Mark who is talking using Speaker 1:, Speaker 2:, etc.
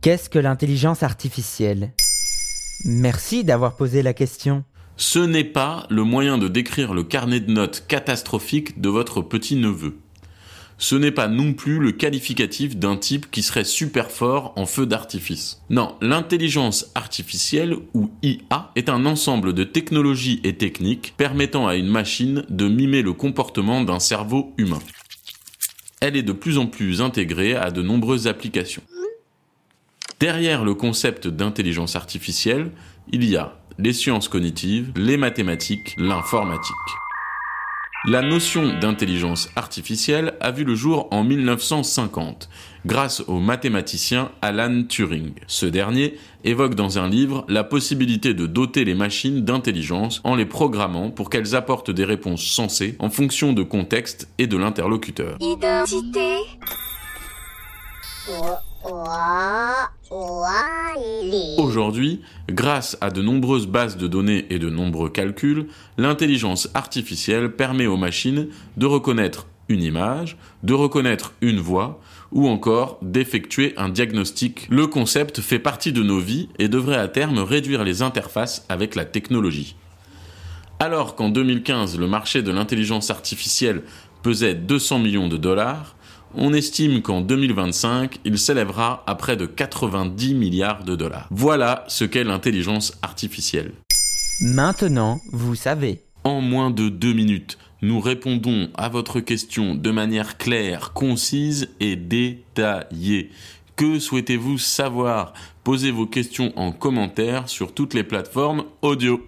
Speaker 1: Qu'est-ce que l'intelligence artificielle? Merci d'avoir posé la question.
Speaker 2: Ce n'est pas le moyen de décrire le carnet de notes catastrophique de votre petit-neveu. Ce n'est pas non plus le qualificatif d'un type qui serait super fort en feu d'artifice. Non, l'intelligence artificielle ou IA est un ensemble de technologies et techniques permettant à une machine de mimer le comportement d'un cerveau humain. Elle est de plus en plus intégrée à de nombreuses applications. Derrière le concept d'intelligence artificielle, il y a les sciences cognitives, les mathématiques, l'informatique. La notion d'intelligence artificielle a vu le jour en 1950 grâce au mathématicien Alan Turing. Ce dernier évoque dans un livre la possibilité de doter les machines d'intelligence en les programmant pour qu'elles apportent des réponses sensées en fonction de contexte et de l'interlocuteur. Identité. Aujourd'hui, grâce à de nombreuses bases de données et de nombreux calculs, l'intelligence artificielle permet aux machines de reconnaître une image, de reconnaître une voix, ou encore d'effectuer un diagnostic. Le concept fait partie de nos vies et devrait à terme réduire les interfaces avec la technologie. Alors qu'en 2015 le marché de l'intelligence artificielle pesait 200 millions de dollars, on estime qu'en 2025, il s'élèvera à près de 90 milliards de dollars. Voilà ce qu'est l'intelligence artificielle.
Speaker 1: Maintenant, vous savez.
Speaker 2: En moins de deux minutes, nous répondons à votre question de manière claire, concise et détaillée. Que souhaitez-vous savoir? Posez vos questions en commentaire sur toutes les plateformes audio.